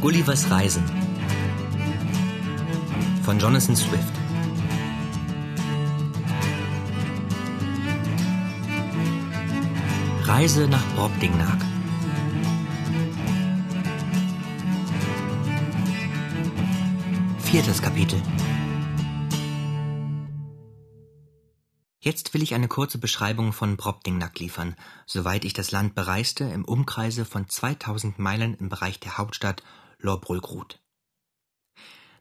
Gullivers Reisen von Jonathan Swift. Reise nach Brobdingnag Viertes Kapitel. Jetzt will ich eine kurze Beschreibung von Brobdingnag liefern, soweit ich das Land bereiste im Umkreise von 2000 Meilen im Bereich der Hauptstadt Lorbrulgrud.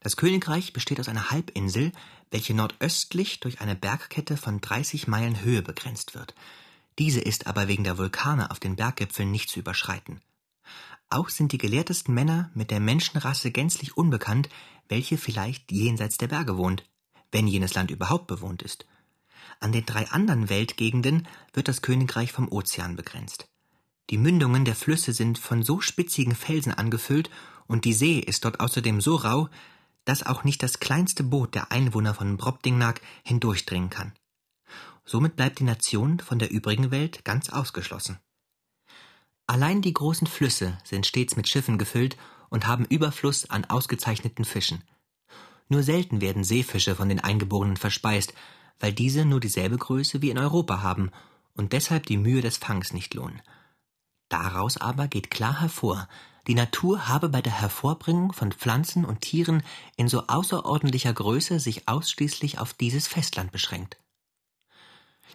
Das Königreich besteht aus einer Halbinsel, welche nordöstlich durch eine Bergkette von 30 Meilen Höhe begrenzt wird. Diese ist aber wegen der Vulkane auf den Berggipfeln nicht zu überschreiten. Auch sind die gelehrtesten Männer mit der Menschenrasse gänzlich unbekannt, welche vielleicht jenseits der Berge wohnt, wenn jenes Land überhaupt bewohnt ist. An den drei anderen Weltgegenden wird das Königreich vom Ozean begrenzt. Die Mündungen der Flüsse sind von so spitzigen Felsen angefüllt und die See ist dort außerdem so rau, dass auch nicht das kleinste Boot der Einwohner von Brobdingnag hindurchdringen kann. Somit bleibt die Nation von der übrigen Welt ganz ausgeschlossen. Allein die großen Flüsse sind stets mit Schiffen gefüllt und haben Überfluss an ausgezeichneten Fischen. Nur selten werden Seefische von den Eingeborenen verspeist, weil diese nur dieselbe Größe wie in Europa haben und deshalb die Mühe des Fangs nicht lohnen. Daraus aber geht klar hervor, die Natur habe bei der Hervorbringung von Pflanzen und Tieren in so außerordentlicher Größe sich ausschließlich auf dieses Festland beschränkt.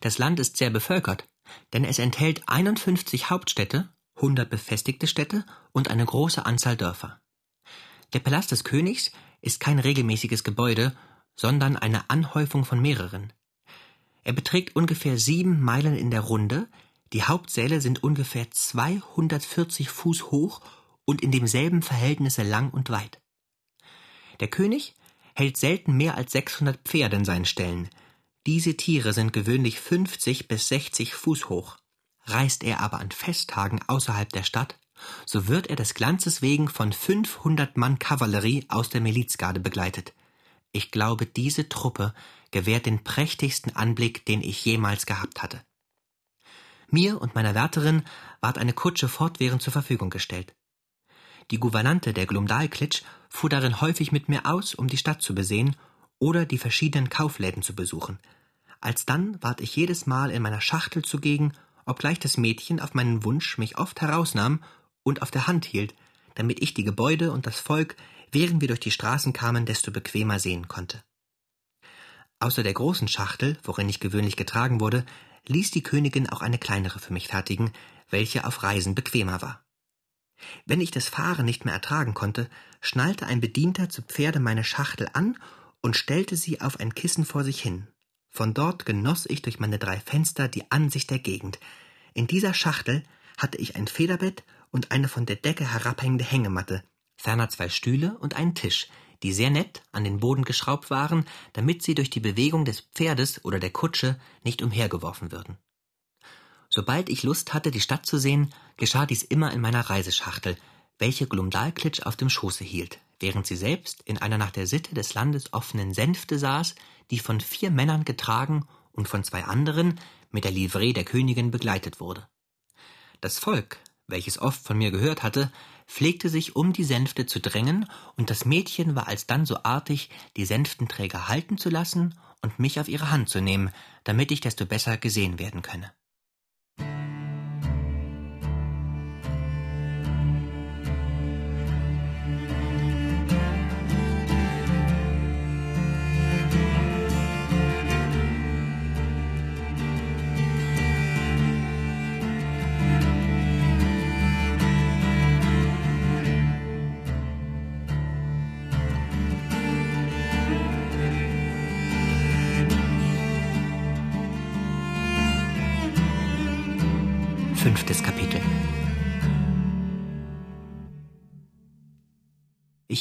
Das Land ist sehr bevölkert, denn es enthält 51 Hauptstädte, 100 befestigte Städte und eine große Anzahl Dörfer. Der Palast des Königs ist kein regelmäßiges Gebäude, sondern eine Anhäufung von mehreren. Er beträgt ungefähr sieben Meilen in der Runde, die Hauptsäle sind ungefähr 240 Fuß hoch und in demselben Verhältnisse lang und weit. Der König hält selten mehr als 600 Pferde in seinen Ställen. Diese Tiere sind gewöhnlich 50 bis 60 Fuß hoch. Reist er aber an Festtagen außerhalb der Stadt, so wird er des Glanzes wegen von 500 Mann Kavallerie aus der Milizgarde begleitet. Ich glaube, diese Truppe gewährt den prächtigsten Anblick, den ich jemals gehabt hatte. Mir und meiner Wärterin ward eine Kutsche fortwährend zur Verfügung gestellt. Die Gouvernante der Glumdalklitsch fuhr darin häufig mit mir aus, um die Stadt zu besehen oder die verschiedenen Kaufläden zu besuchen. Alsdann ward ich jedes Mal in meiner Schachtel zugegen, obgleich das Mädchen auf meinen Wunsch mich oft herausnahm und auf der Hand hielt, damit ich die Gebäude und das Volk während wir durch die Straßen kamen, desto bequemer sehen konnte. Außer der großen Schachtel, worin ich gewöhnlich getragen wurde, ließ die Königin auch eine kleinere für mich fertigen, welche auf Reisen bequemer war. Wenn ich das Fahren nicht mehr ertragen konnte, schnallte ein Bedienter zu Pferde meine Schachtel an und stellte sie auf ein Kissen vor sich hin. Von dort genoss ich durch meine drei Fenster die Ansicht der Gegend. In dieser Schachtel hatte ich ein Federbett und eine von der Decke herabhängende Hängematte, ferner zwei Stühle und einen Tisch, die sehr nett an den Boden geschraubt waren, damit sie durch die Bewegung des Pferdes oder der Kutsche nicht umhergeworfen würden. Sobald ich Lust hatte, die Stadt zu sehen, geschah dies immer in meiner Reiseschachtel, welche Glumdalklitsch auf dem Schoße hielt, während sie selbst in einer nach der Sitte des Landes offenen Sänfte saß, die von vier Männern getragen und von zwei anderen mit der Livree der Königin begleitet wurde. Das Volk, welches oft von mir gehört hatte, pflegte sich um die Sänfte zu drängen, und das Mädchen war alsdann so artig, die Sänftenträger halten zu lassen und mich auf ihre Hand zu nehmen, damit ich desto besser gesehen werden könne.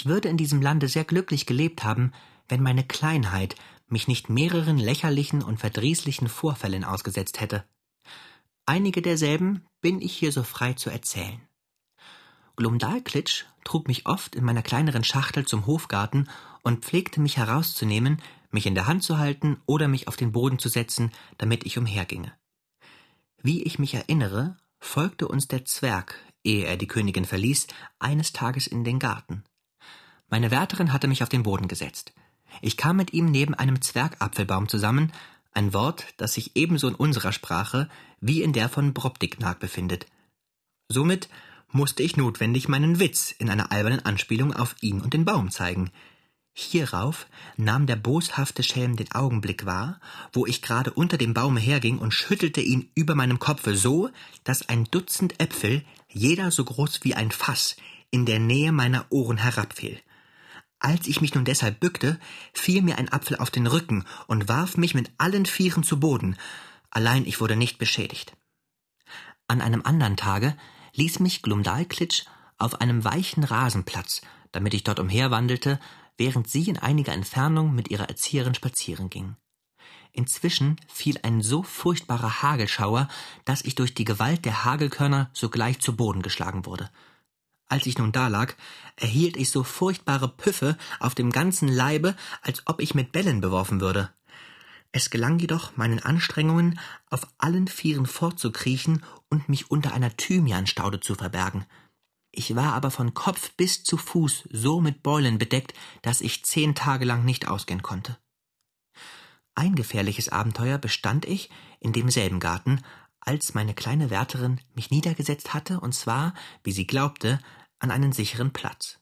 Ich würde in diesem Lande sehr glücklich gelebt haben, wenn meine Kleinheit mich nicht mehreren lächerlichen und verdrießlichen Vorfällen ausgesetzt hätte. Einige derselben bin ich hier so frei zu erzählen. Glumdalklitsch trug mich oft in meiner kleineren Schachtel zum Hofgarten und pflegte mich herauszunehmen, mich in der Hand zu halten oder mich auf den Boden zu setzen, damit ich umherginge. Wie ich mich erinnere, folgte uns der Zwerg ehe er die Königin verließ, eines Tages in den Garten. Meine Wärterin hatte mich auf den Boden gesetzt. Ich kam mit ihm neben einem Zwergapfelbaum zusammen, ein Wort, das sich ebenso in unserer Sprache wie in der von Brobdingnag befindet. Somit musste ich notwendig meinen Witz in einer albernen Anspielung auf ihn und den Baum zeigen. Hierauf nahm der boshafte Schelm den Augenblick wahr, wo ich gerade unter dem Baume herging und schüttelte ihn über meinem Kopfe so, dass ein Dutzend Äpfel, jeder so groß wie ein Fass, in der Nähe meiner Ohren herabfiel. Als ich mich nun deshalb bückte, fiel mir ein Apfel auf den Rücken und warf mich mit allen Vieren zu Boden, allein ich wurde nicht beschädigt. An einem andern Tage ließ mich Glumdalklitsch auf einem weichen Rasenplatz, damit ich dort umherwandelte, während sie in einiger Entfernung mit ihrer Erzieherin spazieren ging. Inzwischen fiel ein so furchtbarer Hagelschauer, dass ich durch die Gewalt der Hagelkörner sogleich zu Boden geschlagen wurde. Als ich nun dalag, erhielt ich so furchtbare Püffe auf dem ganzen Leibe, als ob ich mit Bällen beworfen würde. Es gelang jedoch, meinen Anstrengungen, auf allen Vieren fortzukriechen und mich unter einer Thymianstaude zu verbergen. Ich war aber von Kopf bis zu Fuß so mit Beulen bedeckt, dass ich zehn Tage lang nicht ausgehen konnte. Ein gefährliches Abenteuer bestand ich in demselben Garten, als meine kleine Wärterin mich niedergesetzt hatte, und zwar, wie sie glaubte, an einen sicheren Platz.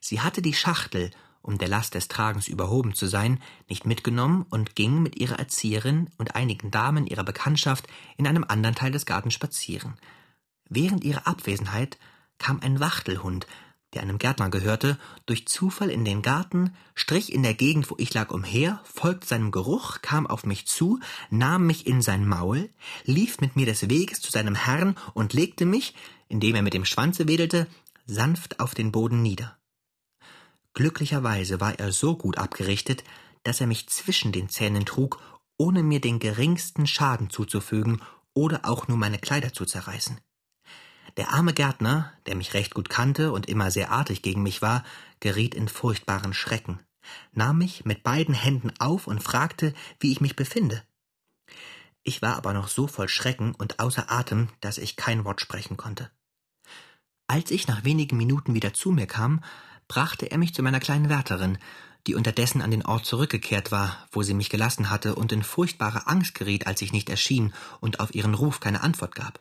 Sie hatte die Schachtel, um der Last des Tragens überhoben zu sein, nicht mitgenommen und ging mit ihrer Erzieherin und einigen Damen ihrer Bekanntschaft in einem anderen Teil des Gartens spazieren. Während ihrer Abwesenheit kam ein Wachtelhund, der einem Gärtner gehörte, durch Zufall in den Garten, strich in der Gegend, wo ich lag, umher, folgte seinem Geruch, kam auf mich zu, nahm mich in sein Maul, lief mit mir des Weges zu seinem Herrn und legte mich, indem er mit dem Schwanze wedelte, sanft auf den Boden nieder. Glücklicherweise war er so gut abgerichtet, dass er mich zwischen den Zähnen trug, ohne mir den geringsten Schaden zuzufügen oder auch nur meine Kleider zu zerreißen. Der arme Gärtner, der mich recht gut kannte und immer sehr artig gegen mich war, geriet in furchtbaren Schrecken, nahm mich mit beiden Händen auf und fragte, wie ich mich befinde. Ich war aber noch so voll Schrecken und außer Atem, dass ich kein Wort sprechen konnte. Als ich nach wenigen Minuten wieder zu mir kam, brachte er mich zu meiner kleinen Wärterin, die unterdessen an den Ort zurückgekehrt war, wo sie mich gelassen hatte und in furchtbare Angst geriet, als ich nicht erschien und auf ihren Ruf keine Antwort gab.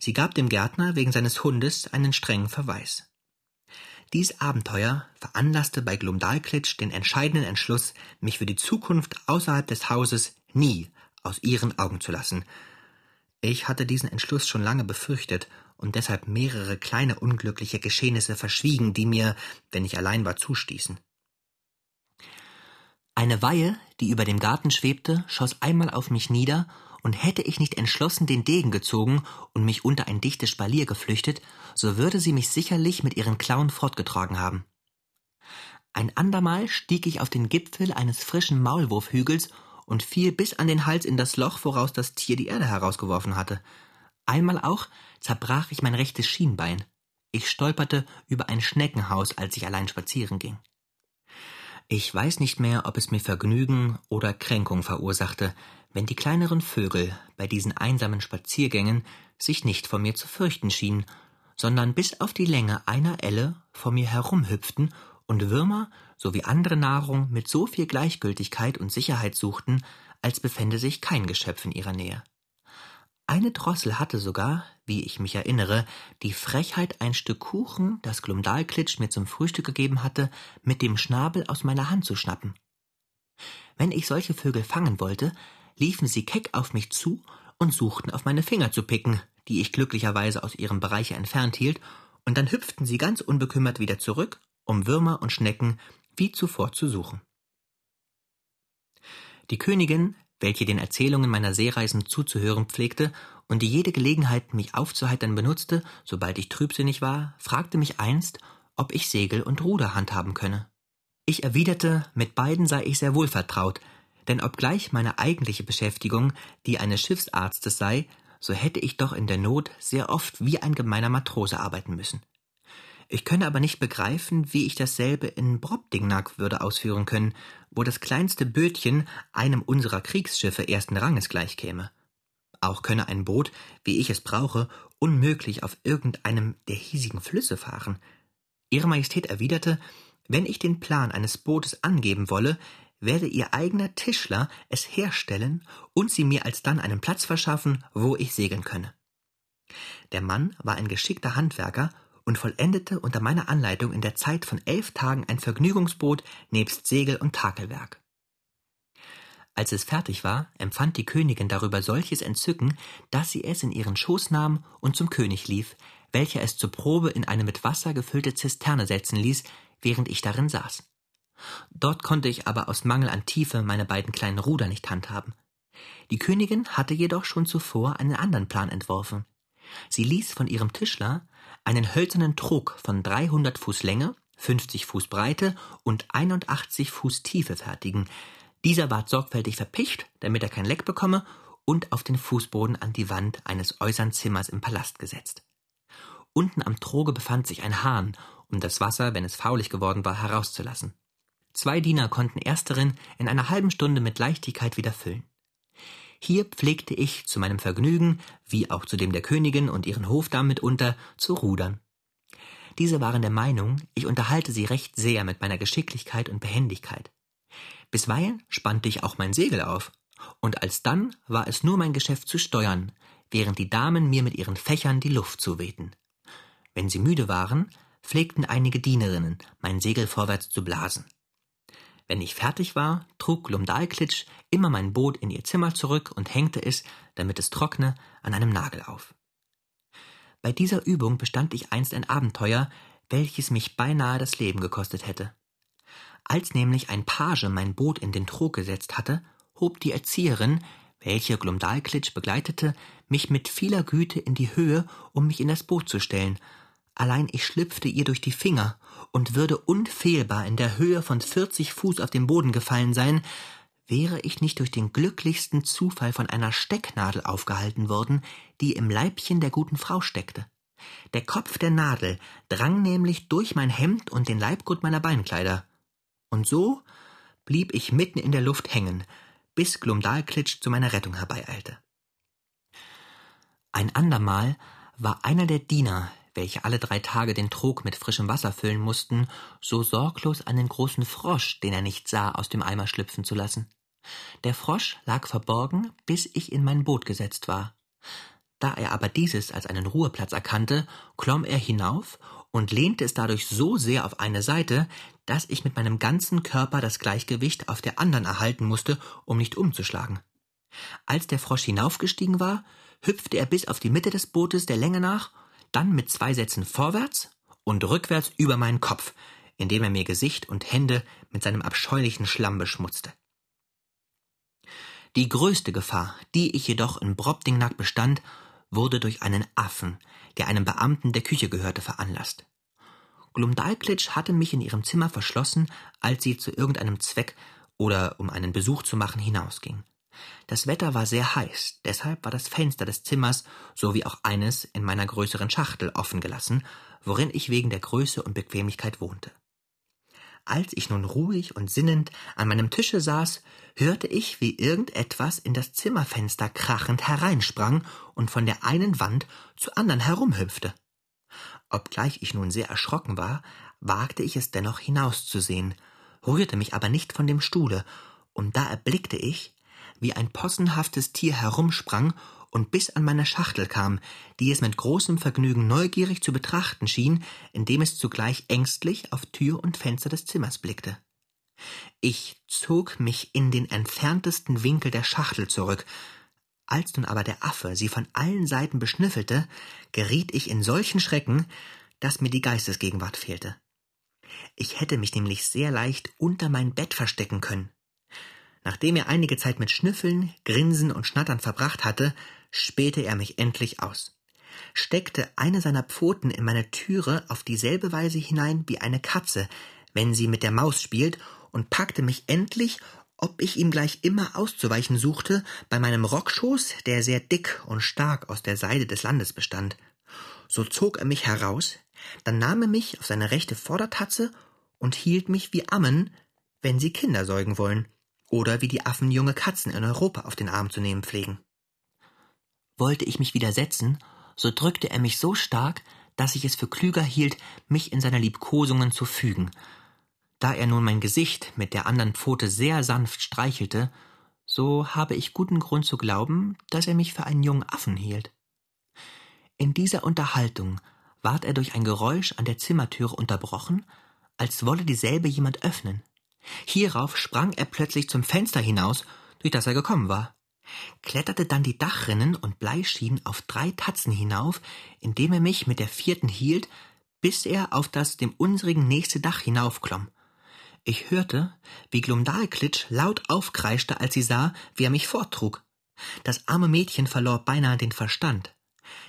Sie gab dem Gärtner wegen seines Hundes einen strengen Verweis. Dies Abenteuer veranlasste bei Glumdalklitsch den entscheidenden Entschluss, mich für die Zukunft außerhalb des Hauses nie aus ihren Augen zu lassen. Ich hatte diesen Entschluss schon lange befürchtet und deshalb mehrere kleine unglückliche Geschehnisse verschwiegen, die mir, wenn ich allein war, zustießen. Eine Weihe, die über dem Garten schwebte, schoss einmal auf mich nieder, und hätte ich nicht entschlossen den Degen gezogen und mich unter ein dichtes Spalier geflüchtet, so würde sie mich sicherlich mit ihren Klauen fortgetragen haben. Ein andermal stieg ich auf den Gipfel eines frischen Maulwurfhügels und fiel bis an den Hals in das Loch, woraus das Tier die Erde herausgeworfen hatte. Einmal auch zerbrach ich mein rechtes Schienbein. Ich stolperte über ein Schneckenhaus, als ich allein spazieren ging. Ich weiß nicht mehr, ob es mir Vergnügen oder Kränkung verursachte, wenn die kleineren Vögel bei diesen einsamen Spaziergängen sich nicht vor mir zu fürchten schienen, sondern bis auf die Länge einer Elle vor mir herumhüpften und Würmer sowie andere Nahrung mit so viel Gleichgültigkeit und Sicherheit suchten, als befände sich kein Geschöpf in ihrer Nähe. Eine Drossel hatte sogar, wie ich mich erinnere, die Frechheit, ein Stück Kuchen, das Glumdalklitsch mir zum Frühstück gegeben hatte, mit dem Schnabel aus meiner Hand zu schnappen. Wenn ich solche Vögel fangen wollte, liefen sie keck auf mich zu und suchten auf meine Finger zu picken, die ich glücklicherweise aus ihrem Bereiche entfernt hielt, und dann hüpften sie ganz unbekümmert wieder zurück, um Würmer und Schnecken wie zuvor zu suchen. Die Königin welche den Erzählungen meiner Seereisen zuzuhören pflegte und die jede Gelegenheit, mich aufzuheitern benutzte, sobald ich trübsinnig war, fragte mich einst, ob ich Segel und Ruder handhaben könne. Ich erwiderte, mit beiden sei ich sehr wohl vertraut, denn obgleich meine eigentliche Beschäftigung die eines Schiffsarztes sei, so hätte ich doch in der Not sehr oft wie ein gemeiner Matrose arbeiten müssen. Ich könne aber nicht begreifen, wie ich dasselbe in Brobdingnag würde ausführen können, wo das kleinste Bötchen einem unserer Kriegsschiffe ersten Ranges gleichkäme. Auch könne ein Boot, wie ich es brauche, unmöglich auf irgendeinem der hiesigen Flüsse fahren. Ihre Majestät erwiderte, wenn ich den Plan eines Bootes angeben wolle, werde ihr eigener Tischler es herstellen und sie mir alsdann einen Platz verschaffen, wo ich segeln könne. Der Mann war ein geschickter Handwerker und vollendete unter meiner Anleitung in der Zeit von elf Tagen ein Vergnügungsboot nebst Segel und Takelwerk. Als es fertig war, empfand die Königin darüber solches Entzücken, dass sie es in ihren Schoß nahm und zum König lief, welcher es zur Probe in eine mit Wasser gefüllte Zisterne setzen ließ, während ich darin saß. Dort konnte ich aber aus Mangel an Tiefe meine beiden kleinen Ruder nicht handhaben. Die Königin hatte jedoch schon zuvor einen anderen Plan entworfen. Sie ließ von ihrem Tischler einen hölzernen Trog von 300 Fuß Länge, 50 Fuß Breite und 81 Fuß Tiefe fertigen. Dieser ward sorgfältig verpicht, damit er kein Leck bekomme, und auf den Fußboden an die Wand eines äußeren Zimmers im Palast gesetzt. Unten am Troge befand sich ein Hahn, um das Wasser, wenn es faulig geworden war, herauszulassen. Zwei Diener konnten ersteren in einer halben Stunde mit Leichtigkeit wieder füllen. Hier pflegte ich zu meinem Vergnügen, wie auch zu dem der Königin und ihren Hofdamen mitunter, zu rudern. Diese waren der Meinung, ich unterhalte sie recht sehr mit meiner Geschicklichkeit und Behendigkeit. Bisweilen spannte ich auch mein Segel auf, und alsdann war es nur mein Geschäft zu steuern, während die Damen mir mit ihren Fächern die Luft zuwehten. Wenn sie müde waren, pflegten einige Dienerinnen, mein Segel vorwärts zu blasen. Wenn ich fertig war, trug Glumdalklitsch immer mein Boot in ihr Zimmer zurück und hängte es, damit es trockne, an einem Nagel auf. Bei dieser Übung bestand ich einst ein Abenteuer, welches mich beinahe das Leben gekostet hätte. Als nämlich ein Page mein Boot in den Trog gesetzt hatte, hob die Erzieherin, welche Glumdalklitsch begleitete, mich mit vieler Güte in die Höhe, um mich in das Boot zu stellen, allein ich schlüpfte ihr durch die Finger und würde unfehlbar in der Höhe von vierzig Fuß auf den Boden gefallen sein, wäre ich nicht durch den glücklichsten Zufall von einer Stecknadel aufgehalten worden, die im Leibchen der guten Frau steckte. Der Kopf der Nadel drang nämlich durch mein Hemd und den Leibgurt meiner Beinkleider. Und so blieb ich mitten in der Luft hängen, bis Glumdalklitsch zu meiner Rettung herbeieilte. Ein andermal war einer der Diener, welche alle drei Tage den Trog mit frischem Wasser füllen mussten, so sorglos einen großen Frosch, den er nicht sah, aus dem Eimer schlüpfen zu lassen. Der Frosch lag verborgen, bis ich in mein Boot gesetzt war. Da er aber dieses als einen Ruheplatz erkannte, klomm er hinauf und lehnte es dadurch so sehr auf eine Seite, dass ich mit meinem ganzen Körper das Gleichgewicht auf der anderen erhalten musste, um nicht umzuschlagen. Als der Frosch hinaufgestiegen war, hüpfte er bis auf die Mitte des Bootes der Länge nach dann mit zwei Sätzen vorwärts und rückwärts über meinen Kopf, indem er mir Gesicht und Hände mit seinem abscheulichen Schlamm beschmutzte. Die größte Gefahr, die ich jedoch in Brobdingnack bestand, wurde durch einen Affen, der einem Beamten der Küche gehörte, veranlasst. Glumdalklitsch hatte mich in ihrem Zimmer verschlossen, als sie zu irgendeinem Zweck oder um einen Besuch zu machen hinausging. Das Wetter war sehr heiß, deshalb war das Fenster des Zimmers sowie auch eines in meiner größeren Schachtel offen gelassen, worin ich wegen der Größe und Bequemlichkeit wohnte. Als ich nun ruhig und sinnend an meinem Tische saß, hörte ich, wie irgendetwas in das Zimmerfenster krachend hereinsprang und von der einen Wand zur anderen herumhüpfte. Obgleich ich nun sehr erschrocken war, wagte ich es dennoch hinauszusehen, rührte mich aber nicht von dem Stuhle, und da erblickte ich, wie ein possenhaftes Tier herumsprang und bis an meine Schachtel kam, die es mit großem Vergnügen neugierig zu betrachten schien, indem es zugleich ängstlich auf Tür und Fenster des Zimmers blickte. Ich zog mich in den entferntesten Winkel der Schachtel zurück, als nun aber der Affe sie von allen Seiten beschnüffelte, geriet ich in solchen Schrecken, dass mir die Geistesgegenwart fehlte. Ich hätte mich nämlich sehr leicht unter mein Bett verstecken können. Nachdem er einige Zeit mit Schnüffeln, Grinsen und Schnattern verbracht hatte, spähte er mich endlich aus, steckte eine seiner Pfoten in meine Türe auf dieselbe Weise hinein wie eine Katze, wenn sie mit der Maus spielt, und packte mich endlich, ob ich ihm gleich immer auszuweichen suchte, bei meinem Rockschoß, der sehr dick und stark aus der Seide des Landes bestand. So zog er mich heraus, dann nahm er mich auf seine rechte Vordertatze und hielt mich wie Ammen, wenn sie Kinder säugen wollen, oder wie die Affen junge Katzen in Europa auf den Arm zu nehmen pflegen. Wollte ich mich widersetzen, so drückte er mich so stark, dass ich es für klüger hielt, mich in seine Liebkosungen zu fügen. Da er nun mein Gesicht mit der anderen Pfote sehr sanft streichelte, so habe ich guten Grund zu glauben, dass er mich für einen jungen Affen hielt. In dieser Unterhaltung ward er durch ein Geräusch an der Zimmertüre unterbrochen, als wolle dieselbe jemand öffnen. Hierauf sprang er plötzlich zum Fenster hinaus, durch das er gekommen war, kletterte dann die Dachrinnen und Bleischienen auf drei Tatzen hinauf, indem er mich mit der vierten hielt, bis er auf das dem unsrigen nächste Dach hinaufklomm. Ich hörte, wie Glumdalklitsch laut aufkreischte, als sie sah, wie er mich forttrug. Das arme Mädchen verlor beinahe den Verstand.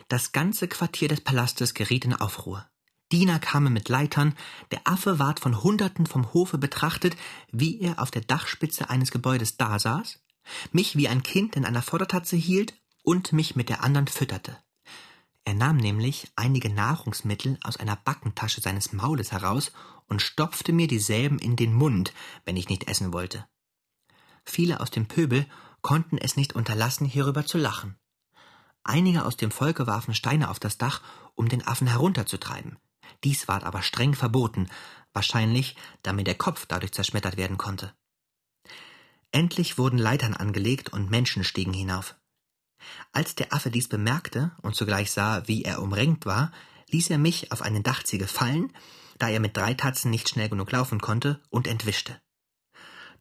Das ganze Quartier des Palastes geriet in Aufruhr. Diener kamen mit Leitern, der Affe ward von Hunderten vom Hofe betrachtet, wie er auf der Dachspitze eines Gebäudes dasaß, mich wie ein Kind in einer Vordertatze hielt und mich mit der anderen fütterte. Er nahm nämlich einige Nahrungsmittel aus einer Backentasche seines Maules heraus und stopfte mir dieselben in den Mund, wenn ich nicht essen wollte. Viele aus dem Pöbel konnten es nicht unterlassen, hierüber zu lachen. Einige aus dem Volke warfen Steine auf das Dach, um den Affen herunterzutreiben. Dies ward aber streng verboten, wahrscheinlich, damit der Kopf dadurch zerschmettert werden konnte. Endlich wurden Leitern angelegt und Menschen stiegen hinauf. Als der Affe dies bemerkte und zugleich sah, wie er umrenkt war, ließ er mich auf eine Dachziege fallen, da er mit drei Tatzen nicht schnell genug laufen konnte, und entwischte.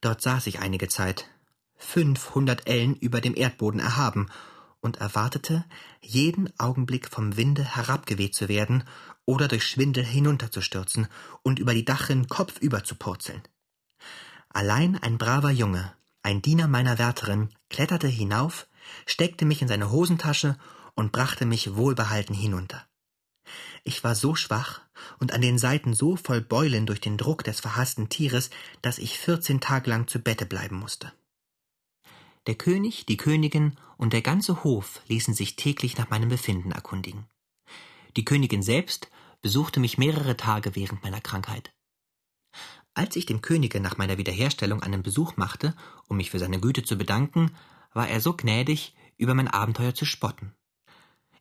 Dort saß ich einige Zeit, fünfhundert Ellen über dem Erdboden erhaben, und erwartete, jeden Augenblick vom Winde herabgeweht zu werden oder durch Schwindel hinunterzustürzen und über die Dachrin kopfüber zu purzeln. Allein ein braver Junge, ein Diener meiner Wärterin, kletterte hinauf, steckte mich in seine Hosentasche und brachte mich wohlbehalten hinunter. Ich war so schwach und an den Seiten so voll Beulen durch den Druck des verhassten Tieres, dass ich vierzehn Tage lang zu Bette bleiben musste. Der König, die Königin und der ganze Hof ließen sich täglich nach meinem Befinden erkundigen. Die Königin selbst besuchte mich mehrere Tage während meiner Krankheit. Als ich dem Könige nach meiner Wiederherstellung einen Besuch machte, um mich für seine Güte zu bedanken, war er so gnädig, über mein Abenteuer zu spotten.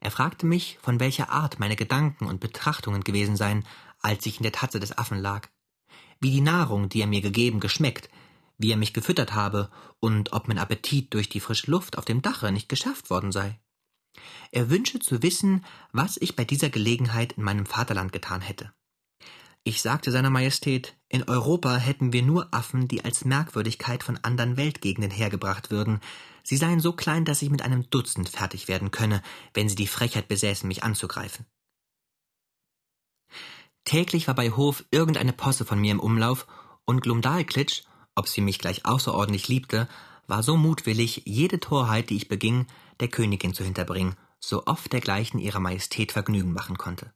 Er fragte mich, von welcher Art meine Gedanken und Betrachtungen gewesen seien, als ich in der Tatze des Affen lag, wie die Nahrung, die er mir gegeben, geschmeckt, wie er mich gefüttert habe und ob mein Appetit durch die frische Luft auf dem Dache nicht geschärft worden sei. Er wünsche zu wissen, was ich bei dieser Gelegenheit in meinem Vaterland getan hätte. Ich sagte seiner Majestät, in Europa hätten wir nur Affen, die als Merkwürdigkeit von anderen Weltgegenden hergebracht würden. Sie seien so klein, dass ich mit einem Dutzend fertig werden könne, wenn sie die Frechheit besäßen, mich anzugreifen. Täglich war bei Hof irgendeine Posse von mir im Umlauf, und Glumdalklitsch ob sie mich gleich außerordentlich liebte, war so mutwillig, jede Torheit, die ich beging, der Königin zu hinterbringen, so oft dergleichen ihrer Majestät Vergnügen machen konnte.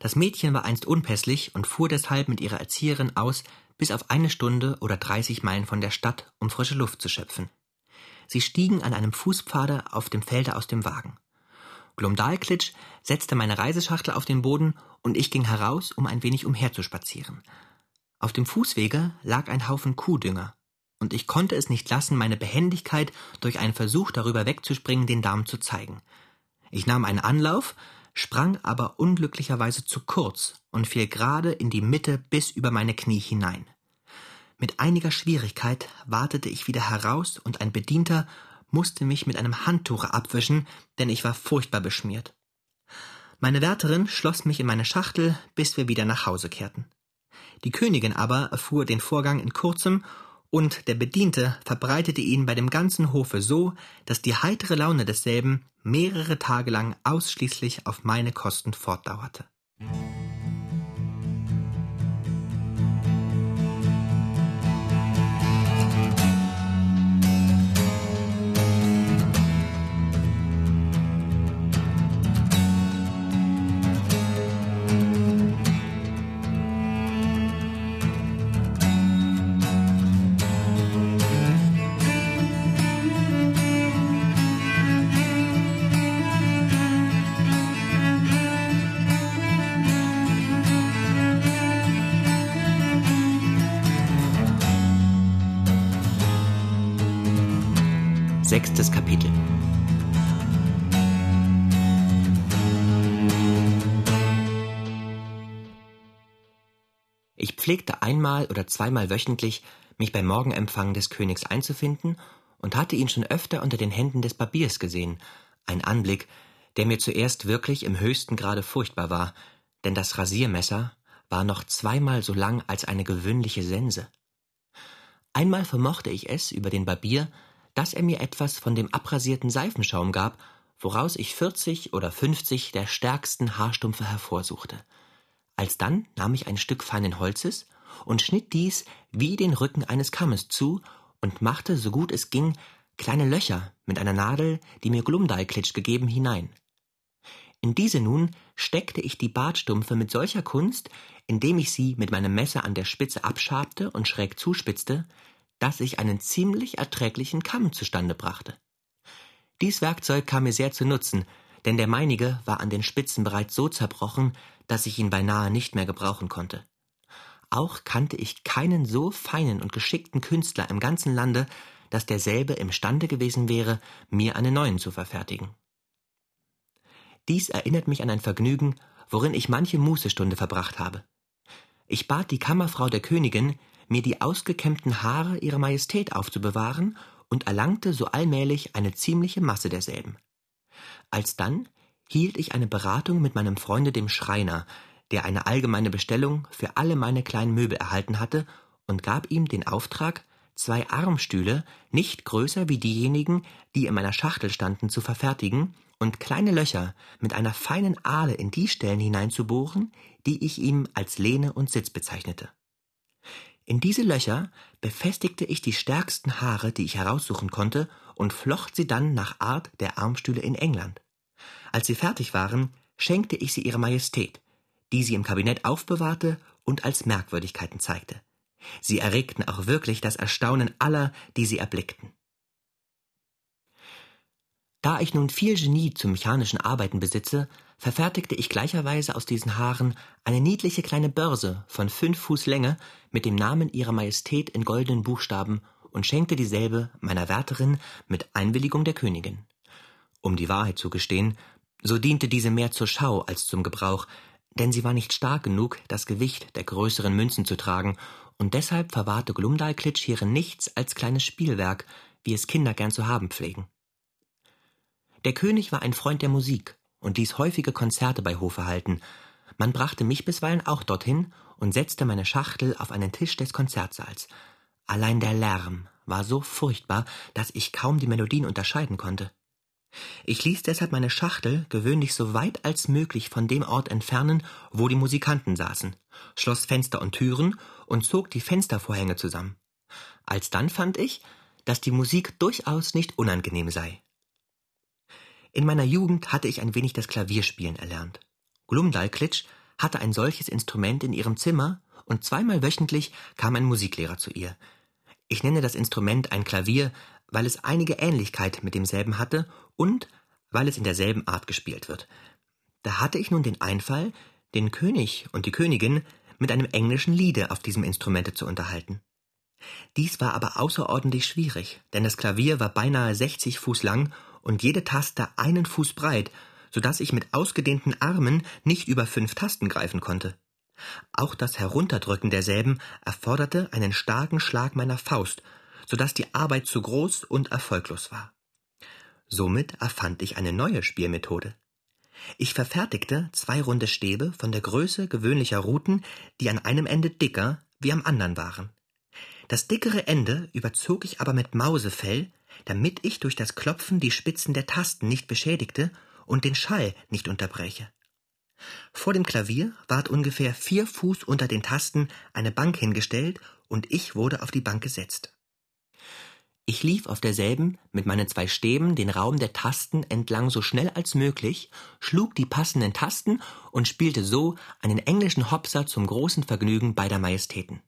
Das Mädchen war einst unpässlich und fuhr deshalb mit ihrer Erzieherin aus, bis auf eine Stunde oder dreißig Meilen von der Stadt, um frische Luft zu schöpfen. Sie stiegen an einem Fußpfade auf dem Felde aus dem Wagen. Glumdalklitsch setzte meine Reiseschachtel auf den Boden und ich ging heraus, um ein wenig umherzuspazieren. Auf dem Fußwege lag ein Haufen Kuhdünger, und ich konnte es nicht lassen, meine Behendigkeit durch einen Versuch darüber wegzuspringen den Damen zu zeigen. Ich nahm einen Anlauf, sprang aber unglücklicherweise zu kurz und fiel gerade in die Mitte bis über meine Knie hinein. Mit einiger Schwierigkeit watete ich wieder heraus und ein Bedienter musste mich mit einem Handtuche abwischen, denn ich war furchtbar beschmiert. Meine Wärterin schloss mich in meine Schachtel, bis wir wieder nach Hause kehrten. Die Königin aber erfuhr den Vorgang in kurzem, und der Bediente verbreitete ihn bei dem ganzen Hofe so, dass die heitere Laune desselben mehrere Tage lang ausschließlich auf meine Kosten fortdauerte. Sechstes Kapitel. Ich pflegte einmal oder zweimal wöchentlich, mich beim Morgenempfang des Königs einzufinden und hatte ihn schon öfter unter den Händen des Barbiers gesehen. Ein Anblick, der mir zuerst wirklich im höchsten Grade furchtbar war, denn das Rasiermesser war noch zweimal so lang als eine gewöhnliche Sense. Einmal vermochte ich es, über den Barbier dass er mir etwas von dem abrasierten Seifenschaum gab, woraus ich vierzig oder fünfzig der stärksten Haarstumpfe hervorsuchte. Alsdann nahm ich ein Stück feinen Holzes und schnitt dies wie den Rücken eines Kammes zu und machte, so gut es ging, kleine Löcher mit einer Nadel, die mir Glumdalklitsch gegeben, hinein. In diese nun steckte ich die Bartstumpfe mit solcher Kunst, indem ich sie mit meinem Messer an der Spitze abschabte und schräg zuspitzte, dass ich einen ziemlich erträglichen Kamm zustande brachte. Dies Werkzeug kam mir sehr zu Nutzen, denn der meinige war an den Spitzen bereits so zerbrochen, dass ich ihn beinahe nicht mehr gebrauchen konnte. Auch kannte ich keinen so feinen und geschickten Künstler im ganzen Lande, dass derselbe imstande gewesen wäre, mir einen neuen zu verfertigen. Dies erinnert mich an ein Vergnügen, worin ich manche Mußestunde verbracht habe. Ich bat die Kammerfrau der Königin, mir die ausgekämmten Haare ihrer Majestät aufzubewahren und erlangte so allmählich eine ziemliche Masse derselben. Alsdann hielt ich eine Beratung mit meinem Freunde dem Schreiner, der eine allgemeine Bestellung für alle meine kleinen Möbel erhalten hatte, und gab ihm den Auftrag, zwei Armstühle, nicht größer wie diejenigen, die in meiner Schachtel standen, zu verfertigen und kleine Löcher mit einer feinen Ahle in die Stellen hineinzubohren, die ich ihm als Lehne und Sitz bezeichnete. In diese Löcher befestigte ich die stärksten Haare, die ich heraussuchen konnte, und flocht sie dann nach Art der Armstühle in England. Als sie fertig waren, schenkte ich sie ihrer Majestät, die sie im Kabinett aufbewahrte und als Merkwürdigkeiten zeigte. Sie erregten auch wirklich das Erstaunen aller, die sie erblickten. Da ich nun viel Genie zum mechanischen Arbeiten besitze, verfertigte ich gleicherweise aus diesen Haaren eine niedliche kleine Börse von fünf Fuß Länge mit dem Namen ihrer Majestät in goldenen Buchstaben und schenkte dieselbe meiner Wärterin mit Einwilligung der Königin. Um die Wahrheit zu gestehen, so diente diese mehr zur Schau als zum Gebrauch, denn sie war nicht stark genug, das Gewicht der größeren Münzen zu tragen, und deshalb verwahrte Glumdalklitsch hierin nichts als kleines Spielwerk, wie es Kinder gern zu haben pflegen. Der König war ein Freund der Musik und ließ häufige Konzerte bei Hofe halten. Man brachte mich bisweilen auch dorthin und setzte meine Schachtel auf einen Tisch des Konzertsaals. Allein der Lärm war so furchtbar, dass ich kaum die Melodien unterscheiden konnte. Ich ließ deshalb meine Schachtel gewöhnlich so weit als möglich von dem Ort entfernen, wo die Musikanten saßen, schloss Fenster und Türen und zog die Fenstervorhänge zusammen. Alsdann fand ich, dass die Musik durchaus nicht unangenehm sei. In meiner Jugend hatte ich ein wenig das Klavierspielen erlernt. Glumdalklitsch hatte ein solches Instrument in ihrem Zimmer und zweimal wöchentlich kam ein Musiklehrer zu ihr. Ich nenne das Instrument ein Klavier, weil es einige Ähnlichkeit mit demselben hatte und weil es in derselben Art gespielt wird. Da hatte ich nun den Einfall, den König und die Königin mit einem englischen Liede auf diesem Instrumente zu unterhalten. Dies war aber außerordentlich schwierig, denn das Klavier war beinahe 60 Fuß lang und jede Taste einen Fuß breit, so dass ich mit ausgedehnten Armen nicht über fünf Tasten greifen konnte. Auch das Herunterdrücken derselben erforderte einen starken Schlag meiner Faust, so dass die Arbeit zu groß und erfolglos war. Somit erfand ich eine neue Spielmethode. Ich verfertigte zwei runde Stäbe von der Größe gewöhnlicher Ruten, die an einem Ende dicker wie am anderen waren. Das dickere Ende überzog ich aber mit Mausefell, damit ich durch das Klopfen die Spitzen der Tasten nicht beschädigte und den Schall nicht unterbreche. Vor dem Klavier ward ungefähr vier Fuß unter den Tasten eine Bank hingestellt und ich wurde auf die Bank gesetzt. Ich lief auf derselben mit meinen zwei Stäben den Raum der Tasten entlang so schnell als möglich, schlug die passenden Tasten und spielte so einen englischen Hopser zum großen Vergnügen beider Majestäten.